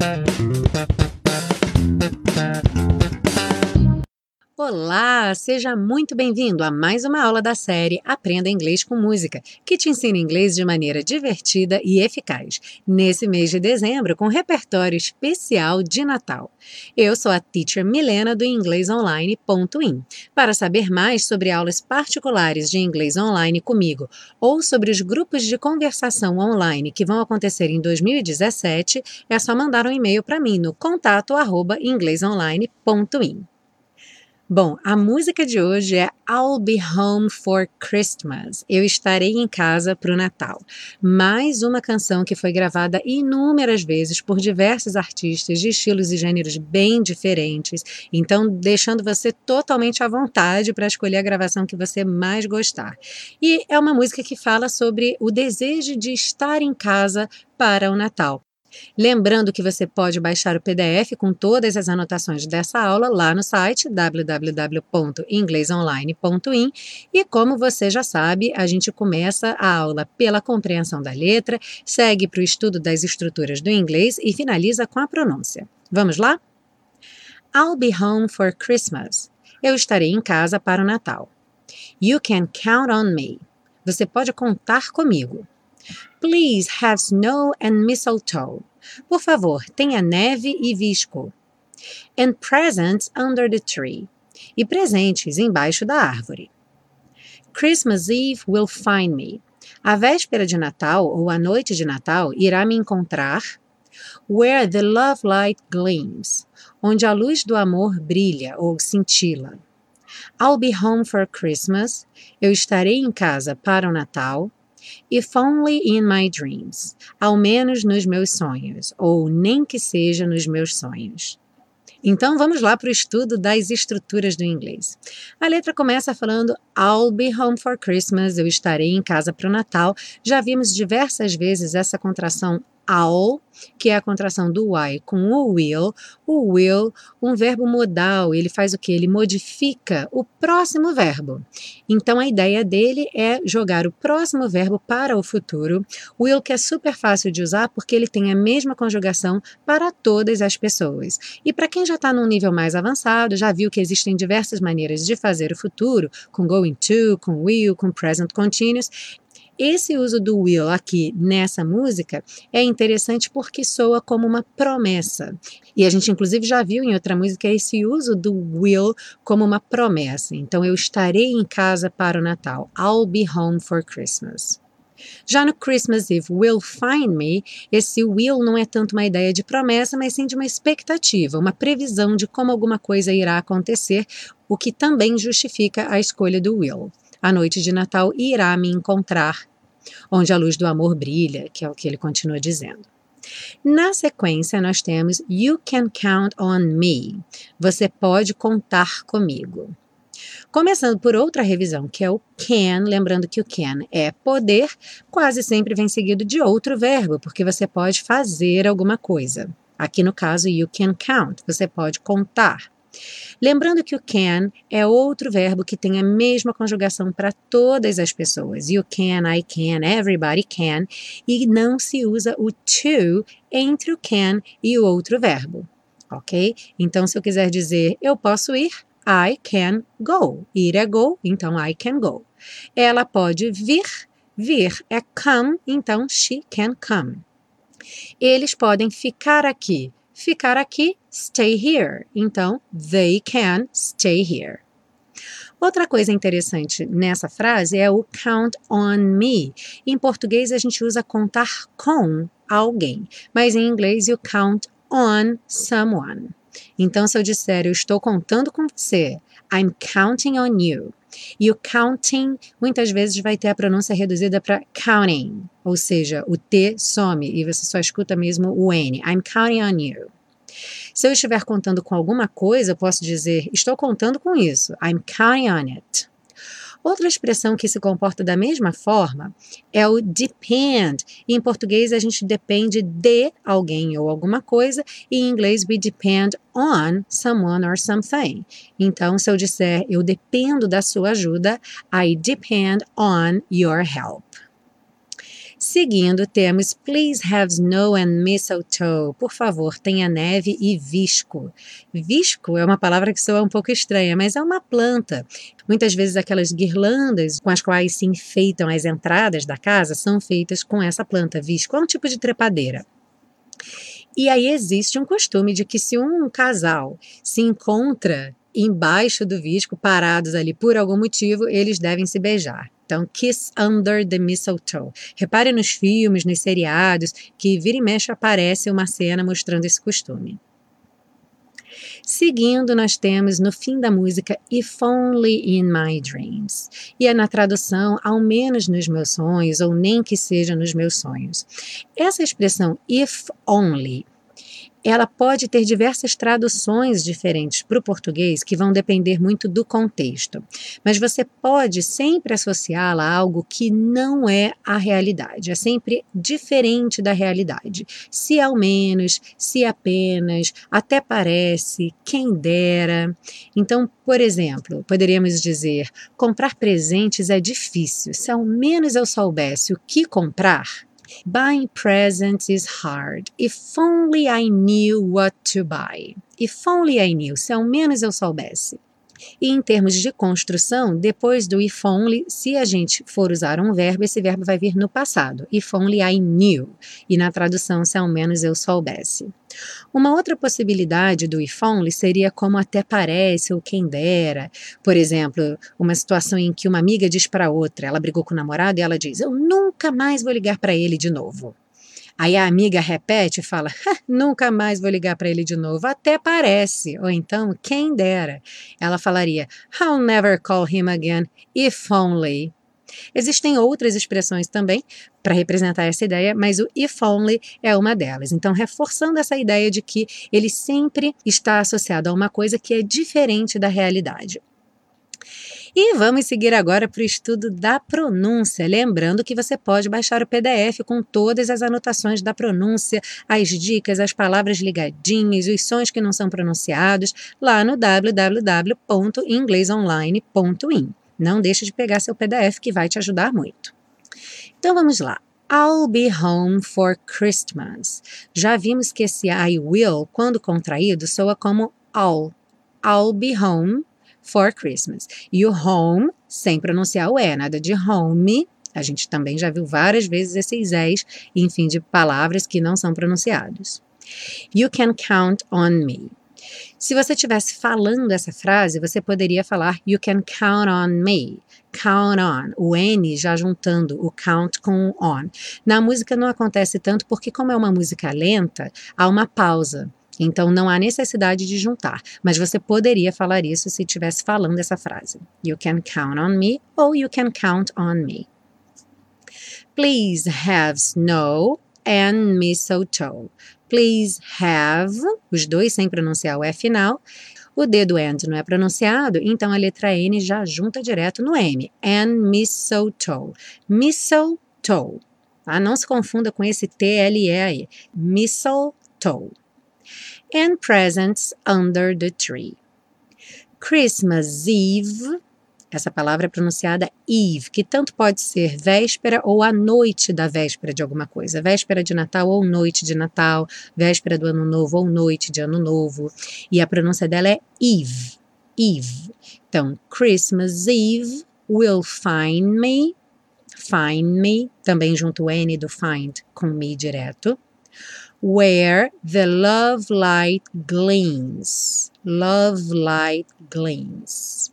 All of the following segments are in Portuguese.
Música Olá, seja muito bem-vindo a mais uma aula da série Aprenda Inglês com Música, que te ensina inglês de maneira divertida e eficaz, nesse mês de dezembro com repertório especial de Natal. Eu sou a teacher Milena do inglesonline.in. Para saber mais sobre aulas particulares de inglês online comigo ou sobre os grupos de conversação online que vão acontecer em 2017, é só mandar um e-mail para mim no contato@inglesonline.in. Bom, a música de hoje é I'll Be Home for Christmas. Eu estarei em casa para o Natal. Mais uma canção que foi gravada inúmeras vezes por diversos artistas de estilos e gêneros bem diferentes. Então, deixando você totalmente à vontade para escolher a gravação que você mais gostar. E é uma música que fala sobre o desejo de estar em casa para o Natal. Lembrando que você pode baixar o PDF com todas as anotações dessa aula lá no site www.inglesonline.in e como você já sabe, a gente começa a aula pela compreensão da letra, segue para o estudo das estruturas do inglês e finaliza com a pronúncia. Vamos lá? I'll be home for Christmas. Eu estarei em casa para o Natal. You can count on me. Você pode contar comigo. Please have snow and mistletoe. Por favor, tenha neve e visco. And presents under the tree. E presentes embaixo da árvore. Christmas Eve will find me. A véspera de Natal ou a noite de Natal irá me encontrar where the love light gleams, onde a luz do amor brilha ou cintila. I'll be home for Christmas. Eu estarei em casa para o Natal. If only in my dreams. Ao menos nos meus sonhos, ou nem que seja nos meus sonhos. Então vamos lá para o estudo das estruturas do inglês. A letra começa falando I'll be home for Christmas, eu estarei em casa para o Natal. Já vimos diversas vezes essa contração I'll que é a contração do Y com o will, o will, um verbo modal, ele faz o que? Ele modifica o próximo verbo. Então a ideia dele é jogar o próximo verbo para o futuro. Will que é super fácil de usar porque ele tem a mesma conjugação para todas as pessoas. E para quem já está num nível mais avançado, já viu que existem diversas maneiras de fazer o futuro, com going to, com will, com present continuous. Esse uso do will aqui nessa música é interessante porque soa como uma promessa. E a gente, inclusive, já viu em outra música esse uso do will como uma promessa. Então, eu estarei em casa para o Natal. I'll be home for Christmas. Já no Christmas Eve Will Find Me, esse will não é tanto uma ideia de promessa, mas sim de uma expectativa, uma previsão de como alguma coisa irá acontecer, o que também justifica a escolha do will. A noite de Natal irá me encontrar onde a luz do amor brilha, que é o que ele continua dizendo. Na sequência, nós temos You can count on me. Você pode contar comigo. Começando por outra revisão, que é o can, lembrando que o can é poder, quase sempre vem seguido de outro verbo, porque você pode fazer alguma coisa. Aqui no caso, you can count, você pode contar. Lembrando que o can é outro verbo que tem a mesma conjugação para todas as pessoas. You can, I can, everybody can. E não se usa o to entre o can e o outro verbo. Ok? Então, se eu quiser dizer eu posso ir, I can go. Ir é go, então I can go. Ela pode vir, vir é come, então she can come. Eles podem ficar aqui ficar aqui, stay here. Então, they can stay here. Outra coisa interessante nessa frase é o count on me. Em português a gente usa contar com alguém, mas em inglês you count on someone. Então, se eu disser eu estou contando com você, I'm counting on you. E o counting muitas vezes vai ter a pronúncia reduzida para counting, ou seja, o T some e você só escuta mesmo o N. I'm counting on you. Se eu estiver contando com alguma coisa, posso dizer estou contando com isso. I'm counting on it. Outra expressão que se comporta da mesma forma é o depend. Em português, a gente depende de alguém ou alguma coisa, e em inglês, we depend on someone or something. Então, se eu disser eu dependo da sua ajuda, I depend on your help. Seguindo, temos Please have snow and mistletoe. Por favor, tenha neve e visco. Visco é uma palavra que soa um pouco estranha, mas é uma planta. Muitas vezes aquelas guirlandas com as quais se enfeitam as entradas da casa são feitas com essa planta, visco. É um tipo de trepadeira. E aí existe um costume de que se um casal se encontra embaixo do visco, parados ali por algum motivo, eles devem se beijar. Então, Kiss Under the Mistletoe. Repare nos filmes, nos seriados, que vira e mexe aparece uma cena mostrando esse costume. Seguindo, nós temos no fim da música If Only in My Dreams. E é na tradução, ao menos nos meus sonhos, ou nem que seja nos meus sonhos. Essa expressão if only ela pode ter diversas traduções diferentes para o português que vão depender muito do contexto. Mas você pode sempre associá-la a algo que não é a realidade, é sempre diferente da realidade. Se ao menos, se apenas, até parece, quem dera. Então, por exemplo, poderíamos dizer: comprar presentes é difícil. Se ao menos eu soubesse o que comprar, Buying presents is hard. If only I knew what to buy. If only I knew. Se ao menos eu soubesse. E em termos de construção, depois do if only, se a gente for usar um verbo, esse verbo vai vir no passado. If only I knew. E na tradução, se ao menos eu soubesse. Uma outra possibilidade do if only seria como até parece ou quem dera. Por exemplo, uma situação em que uma amiga diz para outra, ela brigou com o namorado e ela diz: Eu nunca mais vou ligar para ele de novo. Aí a amiga repete e fala: nunca mais vou ligar para ele de novo. Até parece. Ou então, quem dera. Ela falaria: I'll never call him again, if only. Existem outras expressões também para representar essa ideia, mas o if only é uma delas. Então, reforçando essa ideia de que ele sempre está associado a uma coisa que é diferente da realidade. E vamos seguir agora para o estudo da pronúncia. Lembrando que você pode baixar o PDF com todas as anotações da pronúncia, as dicas, as palavras ligadinhas, os sons que não são pronunciados, lá no www.inglesonline.in. Não deixe de pegar seu PDF que vai te ajudar muito. Então vamos lá. I'll be home for Christmas. Já vimos que esse I will, quando contraído, soa como I'll. I'll be home for Christmas. E o home, sem pronunciar o E, nada de home. A gente também já viu várias vezes esses E's, enfim, de palavras que não são pronunciados. You can count on me. Se você estivesse falando essa frase, você poderia falar You can count on me. Count on. O N já juntando o count com o on. Na música não acontece tanto porque, como é uma música lenta, há uma pausa. Então não há necessidade de juntar, mas você poderia falar isso se estivesse falando essa frase. You can count on me ou you can count on me. Please have snow and mistletoe. Please have, os dois sem pronunciar o F final. O D do and não é pronunciado, então a letra N já junta direto no M. And mistletoe. Mistletoe. Tá? Não se confunda com esse T-L-E aí. Mistletoe and presents under the tree. Christmas Eve, essa palavra é pronunciada Eve, que tanto pode ser véspera ou a noite da véspera de alguma coisa, véspera de Natal ou noite de Natal, véspera do Ano Novo ou noite de Ano Novo, e a pronúncia dela é Eve, Eve. Então, Christmas Eve will find me, find me, também junto o N do find com me direto where the love light gleams. Love light gleams.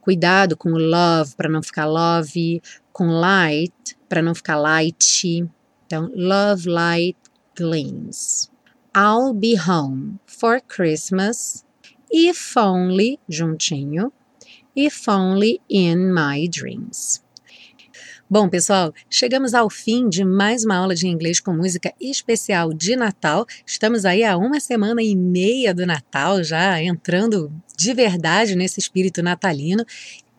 Cuidado com love para não ficar love, com light para não ficar light. Então, love light gleams. I'll be home for Christmas if only juntinho, if only in my dreams. Bom, pessoal, chegamos ao fim de mais uma aula de inglês com música especial de Natal. Estamos aí há uma semana e meia do Natal, já entrando de verdade nesse espírito natalino.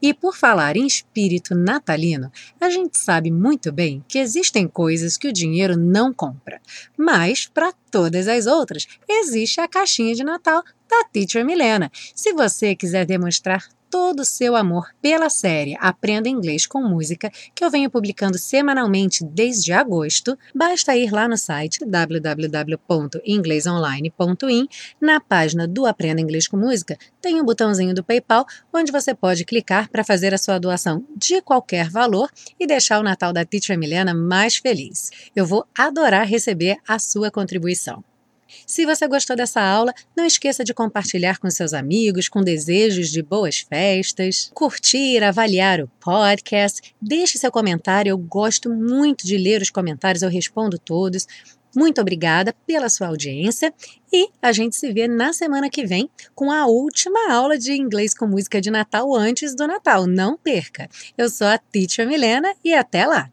E por falar em espírito natalino, a gente sabe muito bem que existem coisas que o dinheiro não compra, mas para todas as outras existe a caixinha de Natal da Teacher Milena. Se você quiser demonstrar todo o seu amor pela série Aprenda Inglês com Música, que eu venho publicando semanalmente desde agosto, basta ir lá no site www.inglesonline.in, na página do Aprenda Inglês com Música, tem um botãozinho do PayPal onde você pode clicar para fazer a sua doação de qualquer valor e deixar o Natal da Teacher Milena mais feliz. Eu vou adorar receber a sua contribuição. Se você gostou dessa aula, não esqueça de compartilhar com seus amigos, com desejos de boas festas, curtir, avaliar o podcast, deixe seu comentário, eu gosto muito de ler os comentários, eu respondo todos. Muito obrigada pela sua audiência e a gente se vê na semana que vem com a última aula de inglês com música de Natal antes do Natal. Não perca! Eu sou a Teacher Milena e até lá!